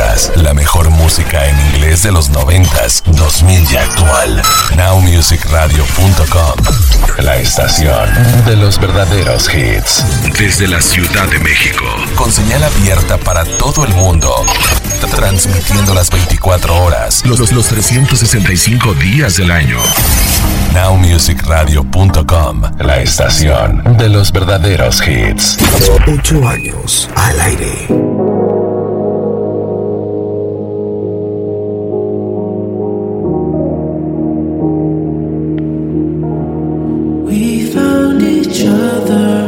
Escuchas la mejor música en inglés de los 90s, 2000 y actual. Nowmusicradio.com. La estación de los verdaderos hits. Desde la Ciudad de México. Con señal abierta para todo el mundo. Transmitiendo las 24 horas, los, los, los 365 días del año. Nowmusicradio.com. La estación de los verdaderos hits. Ocho años al aire. Each other.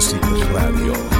Music Radio.